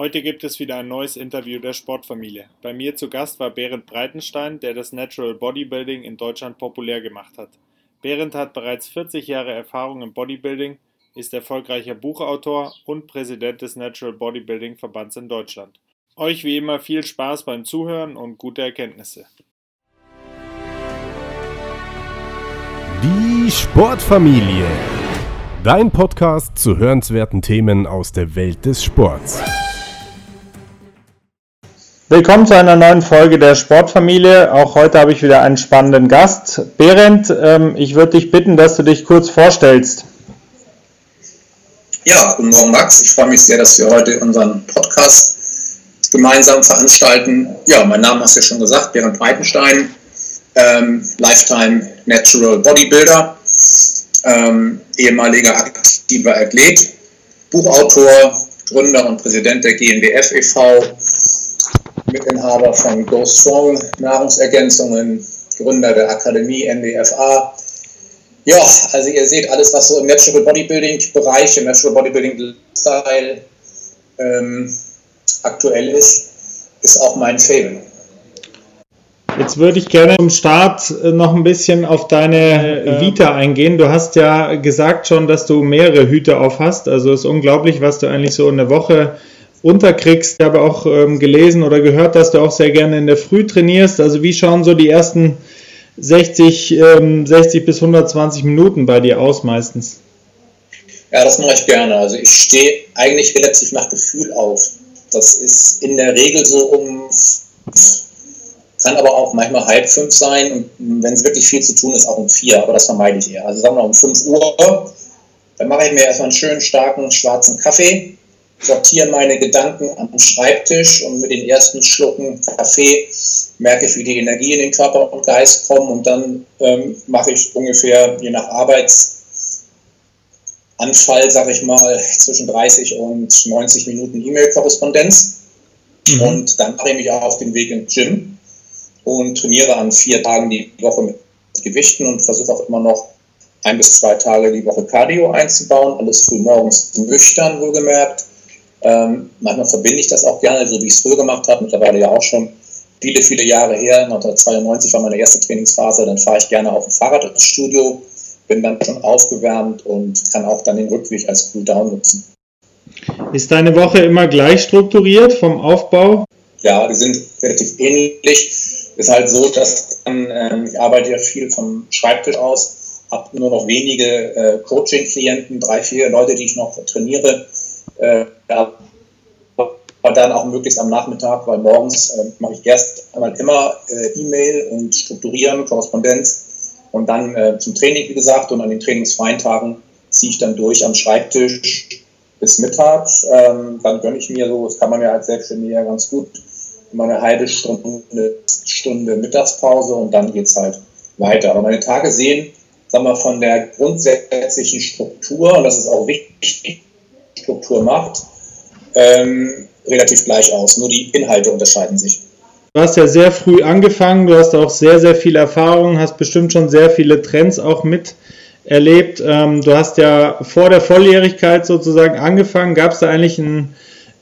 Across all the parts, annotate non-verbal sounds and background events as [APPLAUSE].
Heute gibt es wieder ein neues Interview der Sportfamilie. Bei mir zu Gast war Berend Breitenstein, der das Natural Bodybuilding in Deutschland populär gemacht hat. Berend hat bereits 40 Jahre Erfahrung im Bodybuilding, ist erfolgreicher Buchautor und Präsident des Natural Bodybuilding Verbands in Deutschland. Euch wie immer viel Spaß beim Zuhören und gute Erkenntnisse. Die Sportfamilie. Dein Podcast zu hörenswerten Themen aus der Welt des Sports. Willkommen zu einer neuen Folge der Sportfamilie. Auch heute habe ich wieder einen spannenden Gast. Berend, ähm, ich würde dich bitten, dass du dich kurz vorstellst. Ja, guten Morgen Max. Ich freue mich sehr, dass wir heute unseren Podcast gemeinsam veranstalten. Ja, mein Name hast du ja schon gesagt, Berend Breitenstein, ähm, Lifetime Natural Bodybuilder, ähm, ehemaliger aktiver Athlet, Buchautor, Gründer und Präsident der GNWF e.V., Mitinhaber von Go Strong Nahrungsergänzungen, Gründer der Akademie NDFA. Ja, also ihr seht alles, was so im Natural Bodybuilding Bereich, im Natural Bodybuilding Style ähm, aktuell ist, ist auch mein Fable. Jetzt würde ich gerne zum Start äh, noch ein bisschen auf deine äh, Vita eingehen. Du hast ja gesagt schon, dass du mehrere Hüte auf hast. Also es ist unglaublich, was du eigentlich so in der Woche unterkriegst. Ich habe auch ähm, gelesen oder gehört, dass du auch sehr gerne in der Früh trainierst. Also wie schauen so die ersten 60, ähm, 60 bis 120 Minuten bei dir aus meistens? Ja, das mache ich gerne. Also ich stehe eigentlich relativ nach Gefühl auf. Das ist in der Regel so um, kann aber auch manchmal halb fünf sein und wenn es wirklich viel zu tun ist, auch um vier, aber das vermeide ich eher. Also sagen wir um fünf Uhr, dann mache ich mir erstmal einen schönen starken schwarzen Kaffee sortiere meine Gedanken am Schreibtisch und mit den ersten Schlucken Kaffee merke ich, wie die Energie in den Körper und Geist kommen und dann ähm, mache ich ungefähr je nach Arbeitsanfall, sage ich mal, zwischen 30 und 90 Minuten E-Mail-Korrespondenz mhm. und dann mache ich mich auch auf den Weg ins Gym und trainiere an vier Tagen die Woche mit Gewichten und versuche auch immer noch ein bis zwei Tage die Woche Cardio einzubauen, alles früh morgens nüchtern wohlgemerkt ähm, manchmal verbinde ich das auch gerne, so wie ich es früher gemacht habe, mittlerweile ja auch schon viele, viele Jahre her. 1992 war meine erste Trainingsphase, dann fahre ich gerne auf dem Fahrrad ins Studio, bin dann schon aufgewärmt und kann auch dann den Rückweg als Cooldown nutzen. Ist deine Woche immer gleich strukturiert vom Aufbau? Ja, die sind relativ ähnlich. Ist halt so, dass dann, ähm, ich arbeite ja viel vom Schreibtisch aus, habe nur noch wenige äh, Coaching-Klienten, drei, vier Leute, die ich noch trainiere äh, aber dann auch möglichst am Nachmittag, weil morgens äh, mache ich erst einmal immer äh, E-Mail und Strukturieren, Korrespondenz und dann äh, zum Training, wie gesagt, und an den trainingsfreien Tagen ziehe ich dann durch am Schreibtisch bis mittags. Ähm, dann gönne ich mir so, das kann man ja als Selbstständiger ganz gut, immer eine halbe Stunde, Stunde Mittagspause und dann geht es halt weiter. Aber meine Tage sehen, sagen wir, von der grundsätzlichen Struktur, und das ist auch wichtig, Struktur macht, ähm, relativ gleich aus. Nur die Inhalte unterscheiden sich. Du hast ja sehr früh angefangen, du hast auch sehr, sehr viel Erfahrung, hast bestimmt schon sehr viele Trends auch miterlebt. Ähm, du hast ja vor der Volljährigkeit sozusagen angefangen. Gab es da eigentlich ein,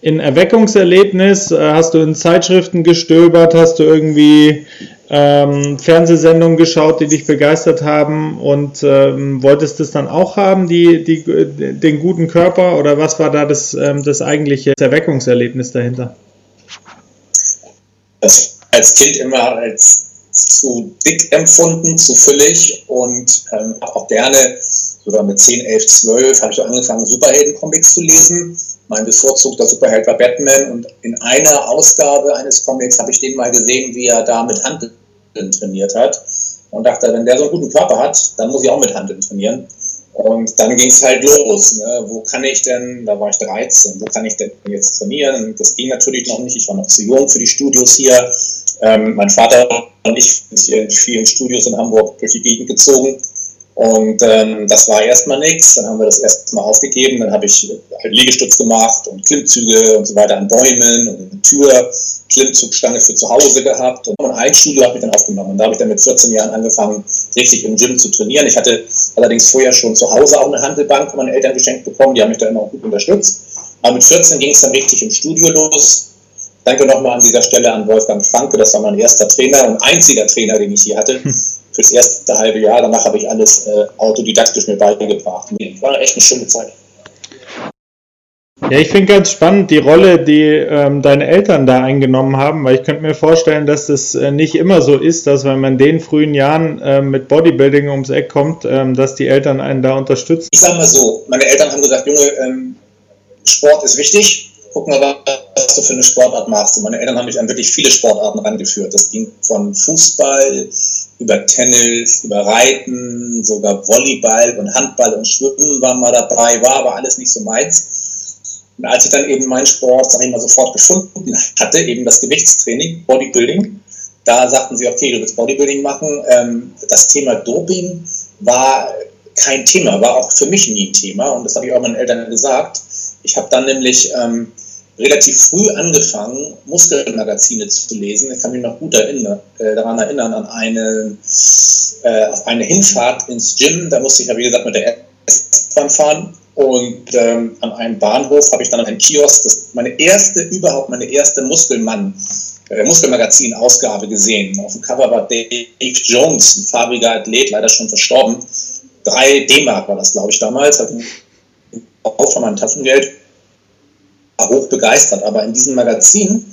ein Erweckungserlebnis? Äh, hast du in Zeitschriften gestöbert? Hast du irgendwie ähm, Fernsehsendungen geschaut, die dich begeistert haben und ähm, wolltest das dann auch haben, die, die, den guten Körper oder was war da das, ähm, das eigentliche Erweckungserlebnis dahinter? Das als Kind immer als zu dick empfunden, zu füllig und ähm, auch gerne, sogar mit 10, 11, 12, habe ich angefangen, Superhelden-Comics zu lesen. Mein bevorzugter Superheld war Batman und in einer Ausgabe eines Comics habe ich den mal gesehen, wie er da mit Hand trainiert hat. Und dachte, wenn der so einen guten Körper hat, dann muss ich auch mit Handeln trainieren. Und dann ging es halt los. Ne? Wo kann ich denn, da war ich 13, wo kann ich denn jetzt trainieren? Das ging natürlich noch nicht. Ich war noch zu jung für die Studios hier. Ähm, mein Vater und ich sind hier in vielen Studios in Hamburg durch die Gegend gezogen. Und ähm, das war erstmal nichts. Dann haben wir das erstmal aufgegeben. Dann habe ich halt Liegestütz gemacht und Klimmzüge und so weiter an Bäumen und eine Tür. Klimmzugstange für zu Hause gehabt und ein Studio habe ich dann aufgenommen. Und da habe ich dann mit 14 Jahren angefangen, richtig im Gym zu trainieren. Ich hatte allerdings vorher schon zu Hause auch eine Handelbank von meinen Eltern geschenkt bekommen, die haben mich da immer auch gut unterstützt. Aber mit 14 ging es dann richtig im Studio los. Danke nochmal an dieser Stelle an Wolfgang Franke, das war mein erster Trainer und einziger Trainer, den ich hier hatte. [LAUGHS] Fürs erste halbe Jahr. Danach habe ich alles äh, autodidaktisch mir beigebracht. War echt eine schöne Zeit. Ja, ich finde ganz spannend die Rolle, die ähm, deine Eltern da eingenommen haben, weil ich könnte mir vorstellen, dass das äh, nicht immer so ist, dass wenn man in den frühen Jahren äh, mit Bodybuilding ums Eck kommt, ähm, dass die Eltern einen da unterstützen. Ich sage mal so, meine Eltern haben gesagt, Junge, ähm, Sport ist wichtig, guck mal, was du für eine Sportart machst. Und meine Eltern haben mich an wirklich viele Sportarten rangeführt. Das ging von Fußball über Tennis, über Reiten, sogar Volleyball und Handball und Schwimmen waren mal dabei, war aber alles nicht so meins. Und als ich dann eben meinen Sport, sag ich mal, sofort gefunden hatte, eben das Gewichtstraining, Bodybuilding, da sagten sie, okay, du willst Bodybuilding machen. Ähm, das Thema Doping war kein Thema, war auch für mich nie ein Thema. Und das habe ich auch meinen Eltern gesagt. Ich habe dann nämlich ähm, relativ früh angefangen, Muskelmagazine zu lesen. Ich kann mich noch gut erinnern, äh, daran erinnern, an eine, äh, auf eine Hinfahrt ins Gym. Da musste ich ja, wie gesagt, mit der S-Bahn fahren. Und ähm, an einem Bahnhof habe ich dann einen Kiosk, das meine erste, überhaupt meine erste Muskelmann, äh, Muskelmagazin-Ausgabe gesehen. Auf dem Cover war Dave Jones, ein farbiger Athlet, leider schon verstorben. Drei D-Mark war das, glaube ich, damals. Auch von meinem Taschengeld. Hoch begeistert. Aber in diesem Magazin,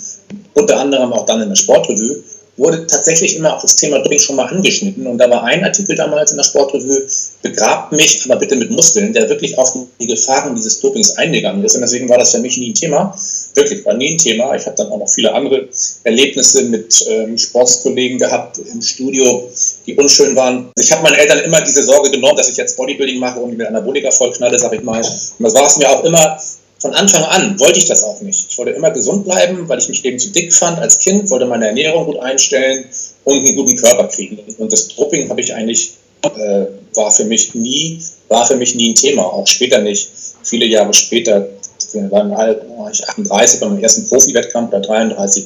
unter anderem auch dann in der Sportrevue, wurde tatsächlich immer auch das Thema Doping schon mal angeschnitten. Und da war ein Artikel damals in der Sportrevue, begrabt mich, aber bitte mit Muskeln, der wirklich auf die Gefahren dieses Dopings eingegangen ist. Und deswegen war das für mich nie ein Thema. Wirklich, war nie ein Thema. Ich habe dann auch noch viele andere Erlebnisse mit ähm, Sportskollegen gehabt im Studio, die unschön waren. Ich habe meinen Eltern immer diese Sorge genommen, dass ich jetzt Bodybuilding mache und mit Anabolika vollknalle, sag ich mal. Und das war es mir auch immer von Anfang an wollte ich das auch nicht. Ich wollte immer gesund bleiben, weil ich mich eben zu dick fand als Kind, wollte meine Ernährung gut einstellen und einen guten Körper kriegen. Und das Drupping habe ich eigentlich, äh, war für mich nie, war für mich nie ein Thema, auch später nicht. Viele Jahre später, war ich 38 bei meinem ersten Profi-Wettkampf oder 33.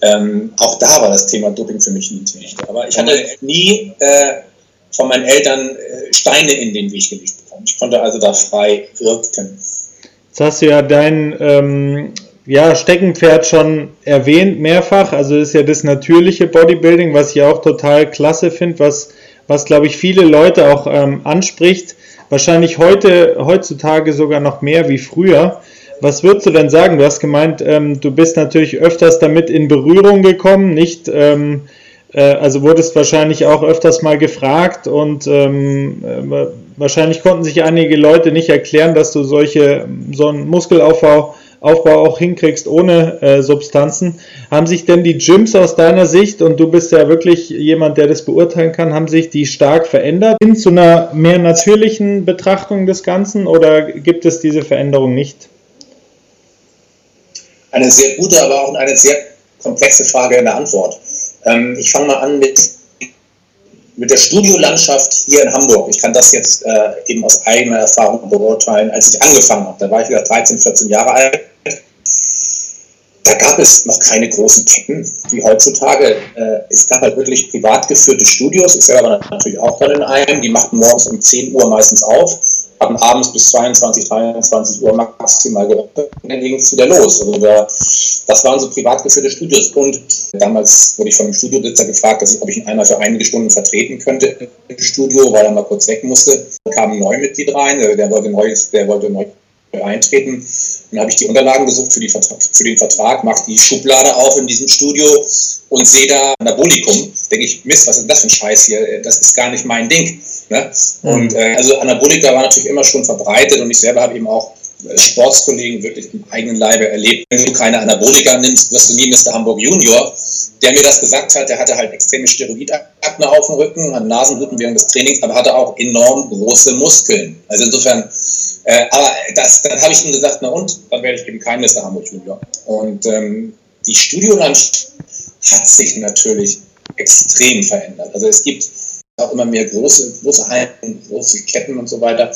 Ähm, auch da war das Thema Doping für mich nie ein Thema. Aber ich hatte nie äh, von meinen Eltern äh, Steine in den Weg gelegt bekommen. Ich konnte also da frei wirken. Jetzt hast du ja dein ähm, ja, Steckenpferd schon erwähnt, mehrfach. Also ist ja das natürliche Bodybuilding, was ich auch total klasse finde, was, was glaube ich viele Leute auch ähm, anspricht. Wahrscheinlich heute, heutzutage sogar noch mehr wie früher. Was würdest du denn sagen? Du hast gemeint, ähm, du bist natürlich öfters damit in Berührung gekommen, nicht ähm, äh, also wurdest wahrscheinlich auch öfters mal gefragt und ähm, äh, wahrscheinlich konnten sich einige Leute nicht erklären, dass du solche so einen Muskelaufbau Aufbau auch hinkriegst ohne äh, Substanzen. Haben sich denn die Gyms aus deiner Sicht, und du bist ja wirklich jemand, der das beurteilen kann, haben sich die stark verändert hin zu einer mehr natürlichen Betrachtung des Ganzen oder gibt es diese Veränderung nicht? Eine sehr gute, aber auch eine sehr komplexe Frage in der Antwort. Ähm, ich fange mal an mit, mit der Studiolandschaft hier in Hamburg. Ich kann das jetzt äh, eben aus eigener Erfahrung beurteilen. Als ich angefangen habe, da war ich wieder 13, 14 Jahre alt, da gab es noch keine großen Ketten wie heutzutage. Äh, es gab halt wirklich privat geführte Studios. Ich selber war natürlich auch dann in einem. Die machten morgens um 10 Uhr meistens auf hatten abends bis 22, 23 Uhr maximal geöffnet und dann ging es wieder los. Also da, das waren so privat geführte Studios. Und damals wurde ich von dem Studiobesitzer gefragt, dass ich, ob ich ihn einmal für einige Stunden vertreten könnte im Studio, weil er mal kurz weg musste. Da kam ein Neumitglied rein, der wollte neu, der wollte neu eintreten. Dann habe ich die Unterlagen gesucht für, die, für den Vertrag, mache die Schublade auf in diesem Studio und sehe da Anabolikum. Denke ich, Mist, was ist das für ein Scheiß hier? Das ist gar nicht mein Ding. Ne? Und äh, also Anabolika war natürlich immer schon verbreitet und ich selber habe eben auch äh, Sportskollegen wirklich im eigenen Leibe erlebt. Wenn du keine Anabolika nimmst, wirst du nie Mr. Hamburg Junior. Der mir das gesagt hat, der hatte halt extreme Steroidakne auf dem Rücken, hat Nasenbluten während des Trainings, aber hatte auch enorm große Muskeln. Also insofern, äh, aber das, dann habe ich ihm gesagt, na und, dann werde ich eben kein Mr. Hamburg Junior. Und ähm, die Studiolandschaft hat sich natürlich extrem verändert. Also es gibt auch immer mehr große, große Hallen, große Ketten und so weiter.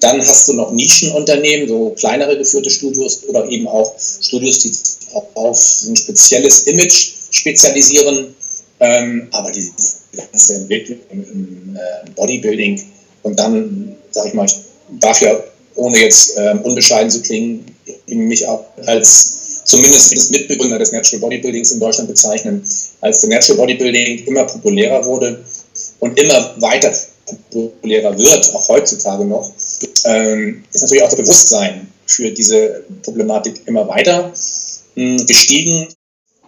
Dann hast du noch Nischenunternehmen, so kleinere geführte Studios oder eben auch Studios, die auf ein spezielles Image spezialisieren. Ähm, aber die ganze Entwicklung im äh, Bodybuilding und dann, sag ich mal, ich darf ja, ohne jetzt äh, unbescheiden zu klingen, mich auch als zumindest als Mitbegründer des Natural Bodybuildings in Deutschland bezeichnen, als der Natural Bodybuilding immer populärer wurde und immer weiter populärer wird, auch heutzutage noch, ähm, ist natürlich auch das Bewusstsein für diese Problematik immer weiter mh, hm, gestiegen.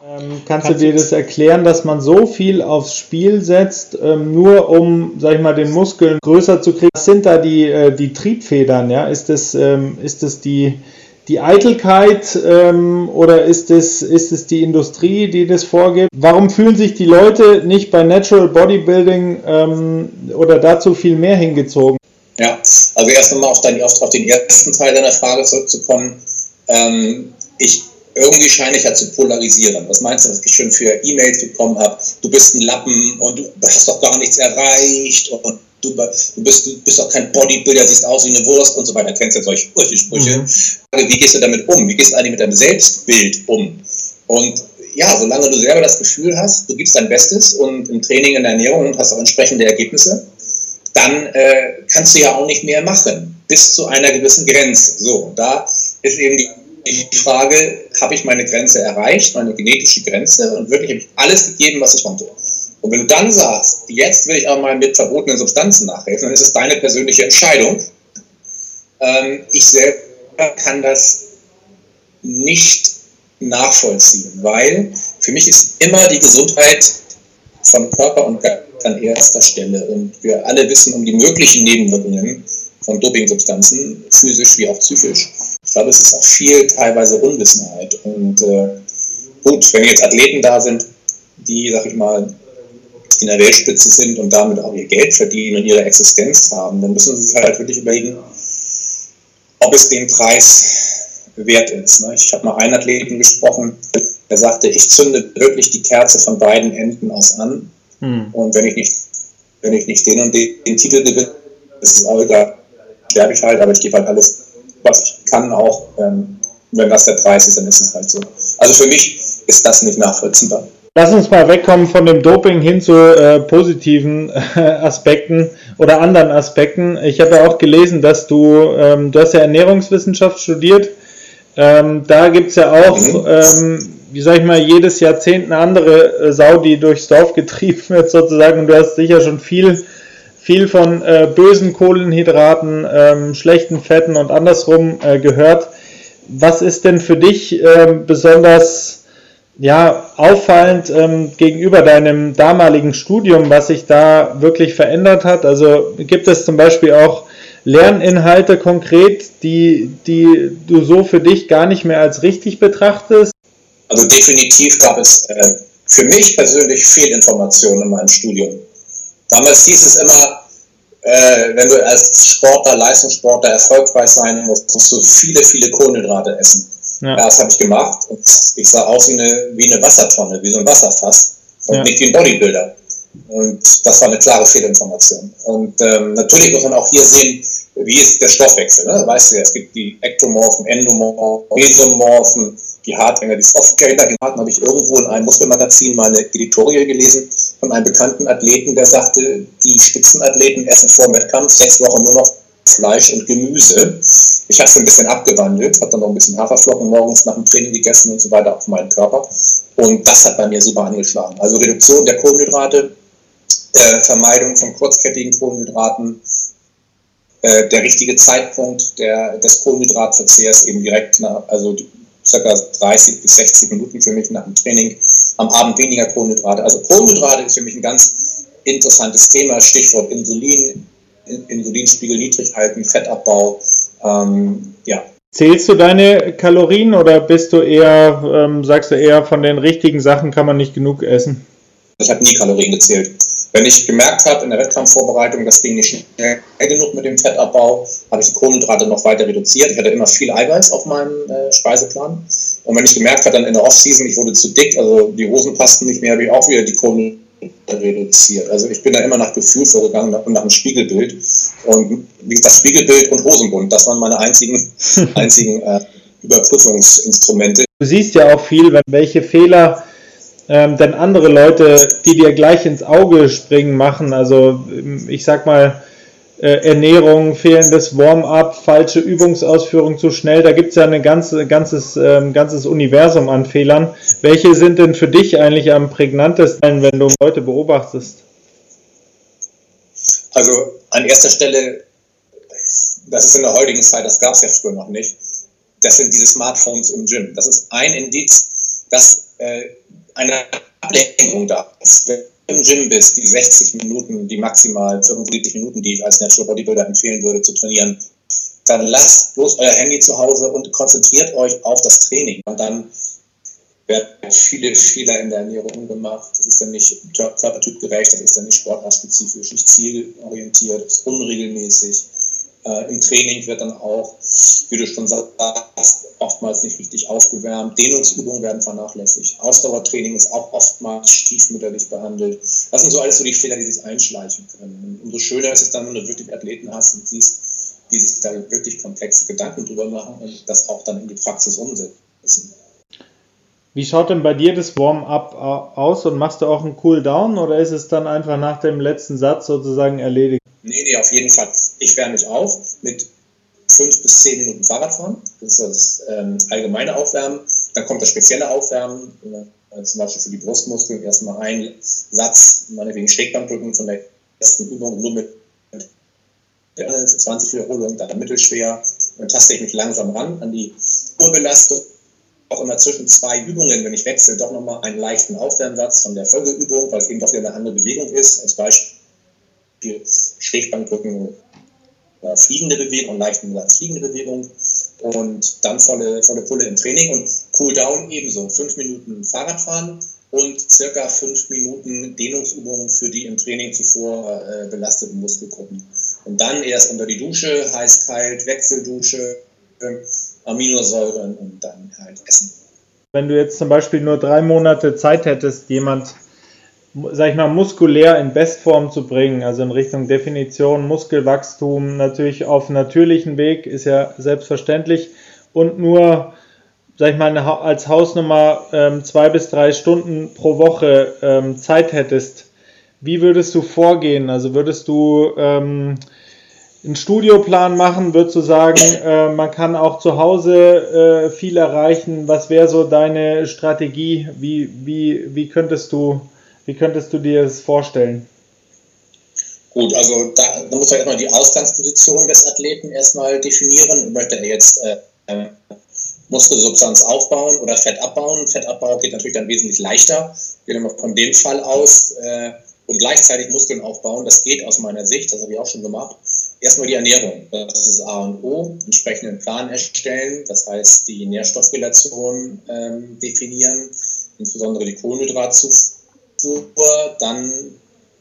Ähm, kannst du dir das erklären, dass man so viel aufs Spiel setzt, ähm, nur um, sag ich mal, den Muskeln größer zu kriegen? Was sind da die, äh, die Triebfedern? Ja? Ist das, ähm, ist das die, die Eitelkeit ähm, oder ist es, ist es die Industrie, die das vorgibt? Warum fühlen sich die Leute nicht bei Natural Bodybuilding ähm, oder dazu viel mehr hingezogen? Ja, also erst einmal auf, dein, auf, auf den ersten Teil deiner Frage zurückzukommen. Ähm, ich irgendwie scheine ich ja zu polarisieren. Was meinst du, was ich schon für E-Mails bekommen habe? Du bist ein Lappen und du hast doch gar nichts erreicht und du, du, bist, du bist doch kein Bodybuilder, siehst aus wie eine Wurst und so weiter. Kennst ja solche Sprüche. Mhm. Wie gehst du damit um? Wie gehst du eigentlich mit deinem Selbstbild um? Und ja, solange du selber das Gefühl hast, du gibst dein Bestes und im Training, in der Ernährung und hast auch entsprechende Ergebnisse, dann äh, kannst du ja auch nicht mehr machen, bis zu einer gewissen Grenze. So, da ist eben die die Frage, habe ich meine Grenze erreicht, meine genetische Grenze und wirklich habe ich alles gegeben, was ich konnte. Und wenn du dann sagst, jetzt will ich auch mal mit verbotenen Substanzen nachhelfen, dann ist es deine persönliche Entscheidung. Ähm, ich selber kann das nicht nachvollziehen, weil für mich ist immer die Gesundheit von Körper und Geist an erster Stelle. Und wir alle wissen um die möglichen Nebenwirkungen von Dopingsubstanzen, physisch wie auch psychisch. Ich glaube, es ist auch viel teilweise Unwissenheit. Und äh, gut, wenn jetzt Athleten da sind, die, sag ich mal, in der Weltspitze sind und damit auch ihr Geld verdienen und ihre Existenz haben, dann müssen sie sich halt wirklich überlegen, ob es den Preis wert ist. Ne? Ich habe mal einen Athleten gesprochen, der sagte, ich zünde wirklich die Kerze von beiden Enden aus an. Hm. Und wenn ich nicht, wenn ich nicht den und den, den Titel gewinne, ist es auch egal sterbe ich halt, aber ich gebe halt alles, was ich kann, auch ähm, wenn das der Preis ist, dann ist es halt so. Also für mich ist das nicht nachvollziehbar. Lass uns mal wegkommen von dem Doping hin zu äh, positiven äh, Aspekten oder anderen Aspekten. Ich habe ja auch gelesen, dass du, ähm, du hast ja Ernährungswissenschaft studiert. Ähm, da gibt es ja auch, mhm. ähm, wie sag ich mal, jedes Jahrzehnt eine andere äh, Sau, die durchs Dorf getrieben wird sozusagen. Und du hast sicher schon viel viel von äh, bösen Kohlenhydraten, ähm, schlechten Fetten und andersrum äh, gehört. Was ist denn für dich äh, besonders ja, auffallend ähm, gegenüber deinem damaligen Studium, was sich da wirklich verändert hat? Also gibt es zum Beispiel auch Lerninhalte konkret, die, die du so für dich gar nicht mehr als richtig betrachtest? Also definitiv gab es äh, für mich persönlich Fehlinformationen in meinem Studium. Damals hieß es immer, äh, wenn du als Sportler, Leistungssportler erfolgreich sein musst, musst du viele, viele Kohlenhydrate essen. Ja. das habe ich gemacht und ich sah aus wie eine, wie eine Wassertonne, wie so ein Wasserfass und ja. nicht wie ein Bodybuilder. Und das war eine klare Fehlinformation. Und ähm, natürlich muss man auch hier sehen, wie ist der Stoffwechsel. Ne? Weißt du ja, es gibt die Ektomorphen, Endomorphen, Mesomorphen, die Hartgänger, die Softgänger, die hatten, habe ich irgendwo in einem Muskelmagazin mal eine Editorial gelesen von einem bekannten Athleten, der sagte, die Spitzenathleten essen vor Wettkampf sechs Wochen nur noch Fleisch und Gemüse. Ich habe es ein bisschen abgewandelt, habe dann noch ein bisschen Haferflocken morgens nach dem Training gegessen und so weiter auf meinen Körper. Und das hat bei mir super angeschlagen. Also Reduktion der Kohlenhydrate, äh, Vermeidung von kurzkettigen Kohlenhydraten, äh, der richtige Zeitpunkt der, des Kohlenhydratverzehrs eben direkt nach, also circa 30 bis 60 Minuten für mich nach dem Training, am Abend weniger Kohlenhydrate. Also Kohlenhydrate ist für mich ein ganz interessantes Thema, Stichwort Insulin, Insulinspiegel niedrig halten, Fettabbau, ähm, ja. Zählst du deine Kalorien oder bist du eher, ähm, sagst du eher, von den richtigen Sachen kann man nicht genug essen? Ich habe nie Kalorien gezählt. Wenn ich gemerkt habe in der Wettkampfvorbereitung, das ging nicht schnell genug mit dem Fettabbau, habe ich die Kohlenhydrate noch weiter reduziert. Ich hatte immer viel Eiweiß auf meinem äh, Speiseplan. Und wenn ich gemerkt habe, dann in der Offseason, ich wurde zu dick, also die Hosen passten nicht mehr, habe ich auch wieder die Kohlenhydrate reduziert. Also ich bin da immer nach Gefühl vorgegangen und nach dem Spiegelbild. Und wie gesagt, Spiegelbild und Hosenbund, das waren meine einzigen, [LAUGHS] einzigen äh, Überprüfungsinstrumente. Du siehst ja auch viel, wenn welche Fehler ähm, denn andere Leute, die dir gleich ins Auge springen, machen. Also ich sag mal, äh, Ernährung, fehlendes Warm-up, falsche Übungsausführung zu schnell. Da gibt es ja ein ganze, ganzes, ähm, ganzes Universum an Fehlern. Welche sind denn für dich eigentlich am prägnantesten, wenn du Leute beobachtest? Also an erster Stelle, das ist in der heutigen Zeit, das gab es ja früher noch nicht, das sind diese Smartphones im Gym. Das ist ein Indiz, dass äh, eine Ablenkung da ist. Wenn du im Gym bist, die 60 Minuten, die maximal 75 Minuten, die ich als Natural Bodybuilder empfehlen würde zu trainieren, dann lasst bloß euer Handy zu Hause und konzentriert euch auf das Training. Und dann werden viele Fehler in der Ernährung gemacht. Das ist dann nicht körpertypgerecht, das ist dann nicht sportartspezifisch, nicht zielorientiert, ist unregelmäßig. Äh, Im Training wird dann auch, wie du schon sagst, oftmals nicht richtig aufgewärmt. Dehnungsübungen werden vernachlässigt. Ausdauertraining ist auch oftmals stiefmütterlich behandelt. Das sind so alles so die Fehler, die sich einschleichen können. Und umso schöner ist es dann, wenn du wirklich Athleten hast und siehst, die sich da wirklich komplexe Gedanken drüber machen und das auch dann in die Praxis umsetzen. Wie schaut denn bei dir das Warm-up aus und machst du auch einen Cool-Down oder ist es dann einfach nach dem letzten Satz sozusagen erledigt? Nee, nee, auf jeden Fall. Ich wärme mich auf mit fünf bis zehn Minuten Fahrradfahren. Das ist das ähm, allgemeine Aufwärmen. Dann kommt das spezielle Aufwärmen, äh, zum Beispiel für die Brustmuskeln. Erstmal ein Satz, meinetwegen Schrägbankdrücken von der ersten Übung nur mit 20 Wiederholungen, dann mittelschwer. Dann taste ich mich langsam ran an die Urbelastung. Auch immer zwischen zwei Übungen, wenn ich wechsle, doch nochmal einen leichten Aufwärmsatz von der Folgeübung, weil es eben doch wieder eine andere Bewegung ist. Als Beispiel Schrägbankdrücken, äh, fliegende Bewegung, leichten Satz fliegende Bewegung und dann volle, volle Pulle im Training und Cooldown ebenso. Fünf Minuten Fahrradfahren und circa fünf Minuten Dehnungsübungen für die im Training zuvor äh, belasteten Muskelgruppen. Und dann erst unter die Dusche, heiß, kalt, Wechseldusche, äh, Aminosäuren und dann halt Essen. Wenn du jetzt zum Beispiel nur drei Monate Zeit hättest, jemand sag ich mal, muskulär in Bestform zu bringen, also in Richtung Definition, Muskelwachstum, natürlich auf natürlichen Weg, ist ja selbstverständlich und nur, sag ich mal, als Hausnummer ähm, zwei bis drei Stunden pro Woche ähm, Zeit hättest, wie würdest du vorgehen? Also würdest du ähm, einen Studioplan machen? Würdest du sagen, äh, man kann auch zu Hause äh, viel erreichen? Was wäre so deine Strategie? Wie, wie, wie könntest du wie könntest du dir das vorstellen? Gut, also da, da muss man erstmal die Ausgangsposition des Athleten erstmal definieren. Möchte er jetzt äh, äh, Muskelsubstanz aufbauen oder Fett abbauen? Fettabbau geht natürlich dann wesentlich leichter. Gehen wir von dem Fall aus äh, und gleichzeitig Muskeln aufbauen. Das geht aus meiner Sicht, das habe ich auch schon gemacht. Erstmal die Ernährung, das ist A und O. Entsprechenden Plan erstellen, das heißt die Nährstoffrelation ähm, definieren, insbesondere die Kohlenhydratzufuhr Struktur, dann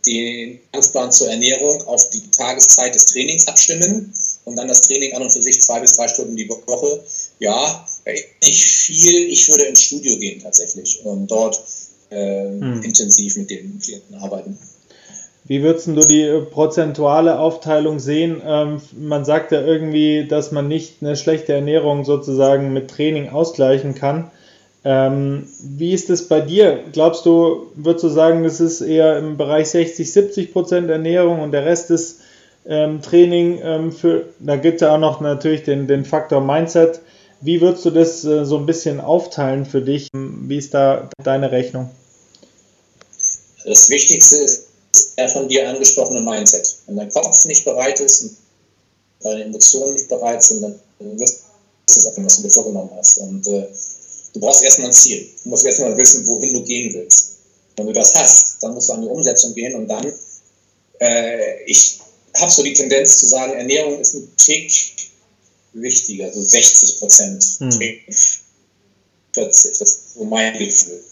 den Tagesplan zur Ernährung auf die Tageszeit des Trainings abstimmen und dann das Training an und für sich zwei bis drei Stunden die Woche. Ja, nicht viel. Ich würde ins Studio gehen tatsächlich und dort äh, hm. intensiv mit den Klienten arbeiten. Wie würdest du die prozentuale Aufteilung sehen? Ähm, man sagt ja irgendwie, dass man nicht eine schlechte Ernährung sozusagen mit Training ausgleichen kann. Ähm, wie ist es bei dir? Glaubst du, würdest du sagen, das ist eher im Bereich 60, 70 Prozent Ernährung und der Rest ist ähm, Training ähm, für, da gibt es ja auch noch natürlich den, den Faktor Mindset. Wie würdest du das äh, so ein bisschen aufteilen für dich? Wie ist da deine Rechnung? Das Wichtigste ist der von dir angesprochene Mindset. Wenn dein Kopf nicht bereit ist und deine Emotionen nicht bereit sind, dann wirst du es auch, was du dir vorgenommen hast. Und äh, Du brauchst erstmal ein Ziel. Du musst erstmal wissen, wohin du gehen willst. Wenn du das hast, dann musst du an die Umsetzung gehen und dann, äh, ich habe so die Tendenz zu sagen, Ernährung ist ein Tick wichtiger, so 60 Prozent, hm. 40, das ist so mein Gefühl.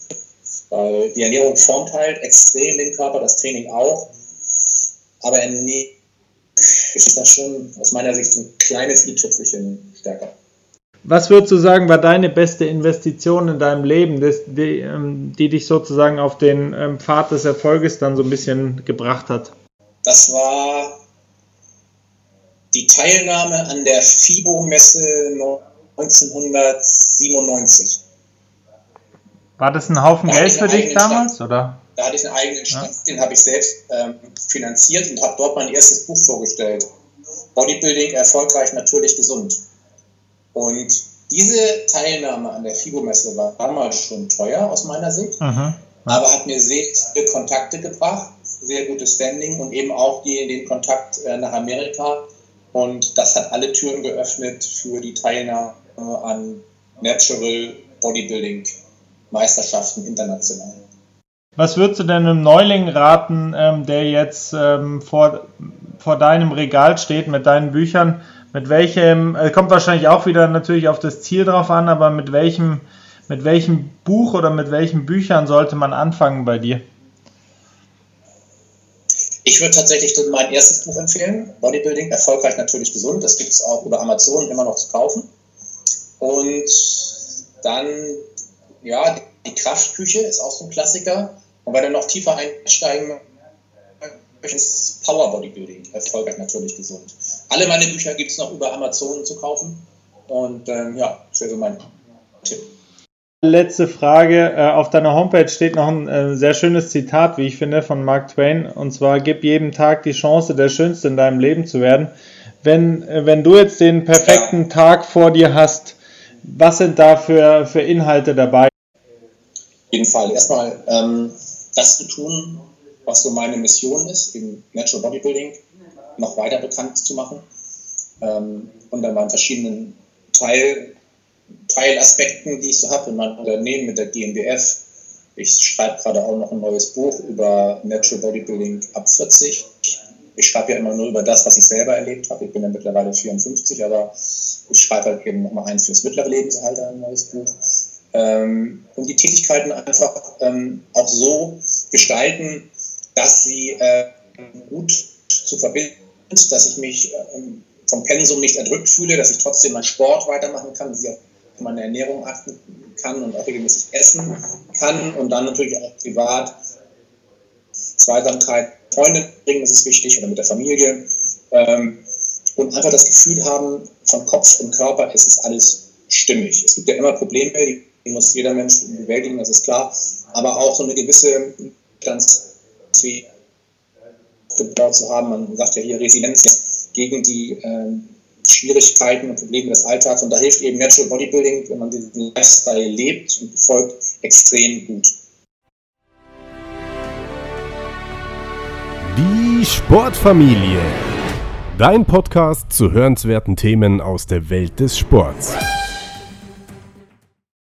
Weil die Ernährung formt halt extrem den Körper, das Training auch. Aber Ernährung ist das schon aus meiner Sicht so ein kleines i-Tüpfelchen stärker. Was würdest du sagen, war deine beste Investition in deinem Leben, die, ähm, die, dich sozusagen auf den ähm, Pfad des Erfolges dann so ein bisschen gebracht hat? Das war die Teilnahme an der FIBO-Messe 1997. War das ein Haufen da Geld für dich damals? Stand, oder? Da hatte ich einen eigenen Stand, ja. den habe ich selbst ähm, finanziert und habe dort mein erstes Buch vorgestellt. Bodybuilding erfolgreich, natürlich gesund. Und diese Teilnahme an der FIBO-Messe war damals schon teuer aus meiner Sicht, mhm. aber hat mir sehr viele Kontakte gebracht, sehr gutes Standing und eben auch die, den Kontakt äh, nach Amerika. Und das hat alle Türen geöffnet für die Teilnahme an Natural Bodybuilding Meisterschaften international. Was würdest du denn einem Neuling raten, ähm, der jetzt ähm, vor, vor deinem Regal steht mit deinen Büchern? Mit welchem, äh, kommt wahrscheinlich auch wieder natürlich auf das Ziel drauf an, aber mit welchem, mit welchem Buch oder mit welchen Büchern sollte man anfangen bei dir? Ich würde tatsächlich mein erstes Buch empfehlen, Bodybuilding, erfolgreich natürlich gesund. Das gibt es auch über Amazon immer noch zu kaufen. Und dann, ja, die Kraftküche ist auch so ein Klassiker. Und wenn du noch tiefer einsteigen ist Power Bodybuilding, erfolgreich natürlich gesund. Alle meine Bücher gibt es noch über Amazon zu kaufen. Und ähm, ja, das wäre so mein Tipp. Letzte Frage. Äh, auf deiner Homepage steht noch ein äh, sehr schönes Zitat, wie ich finde, von Mark Twain. Und zwar, gib jedem Tag die Chance, der Schönste in deinem Leben zu werden. Wenn, äh, wenn du jetzt den perfekten ja. Tag vor dir hast, was sind da für, für Inhalte dabei? Auf jeden Fall. Erstmal ähm, das zu tun, was so meine Mission ist, im Natural Bodybuilding noch weiter bekannt zu machen. Ähm, und dann waren verschiedenen Teil, Teilaspekten, die ich so habe in meinem Unternehmen mit der GmbF. Ich schreibe gerade auch noch ein neues Buch über Natural Bodybuilding ab 40. Ich schreibe ja immer nur über das, was ich selber erlebt habe. Ich bin ja mittlerweile 54, aber ich schreibe halt eben nochmal eins fürs mittlere Lebensalter, ein neues Buch. Ähm, und die Tätigkeiten einfach ähm, auch so gestalten, dass sie äh, gut zu verbinden, dass ich mich ähm, vom Pensum nicht erdrückt fühle, dass ich trotzdem meinen Sport weitermachen kann, dass ich auf meine Ernährung achten kann und auch regelmäßig essen kann und dann natürlich auch privat Zweisamkeit, Freunde bringen, das ist wichtig, oder mit der Familie. Ähm, und einfach das Gefühl haben, von Kopf und Körper ist es alles stimmig. Es gibt ja immer Probleme, die muss jeder Mensch bewältigen, das ist klar, aber auch so eine gewisse ganz gebaut zu haben. Man sagt ja hier Resilienz gegen die äh, Schwierigkeiten und Probleme des Alltags. Und da hilft eben Natural Bodybuilding, wenn man diesen Lifestyle lebt und befolgt, extrem gut. Die Sportfamilie. Dein Podcast zu hörenswerten Themen aus der Welt des Sports.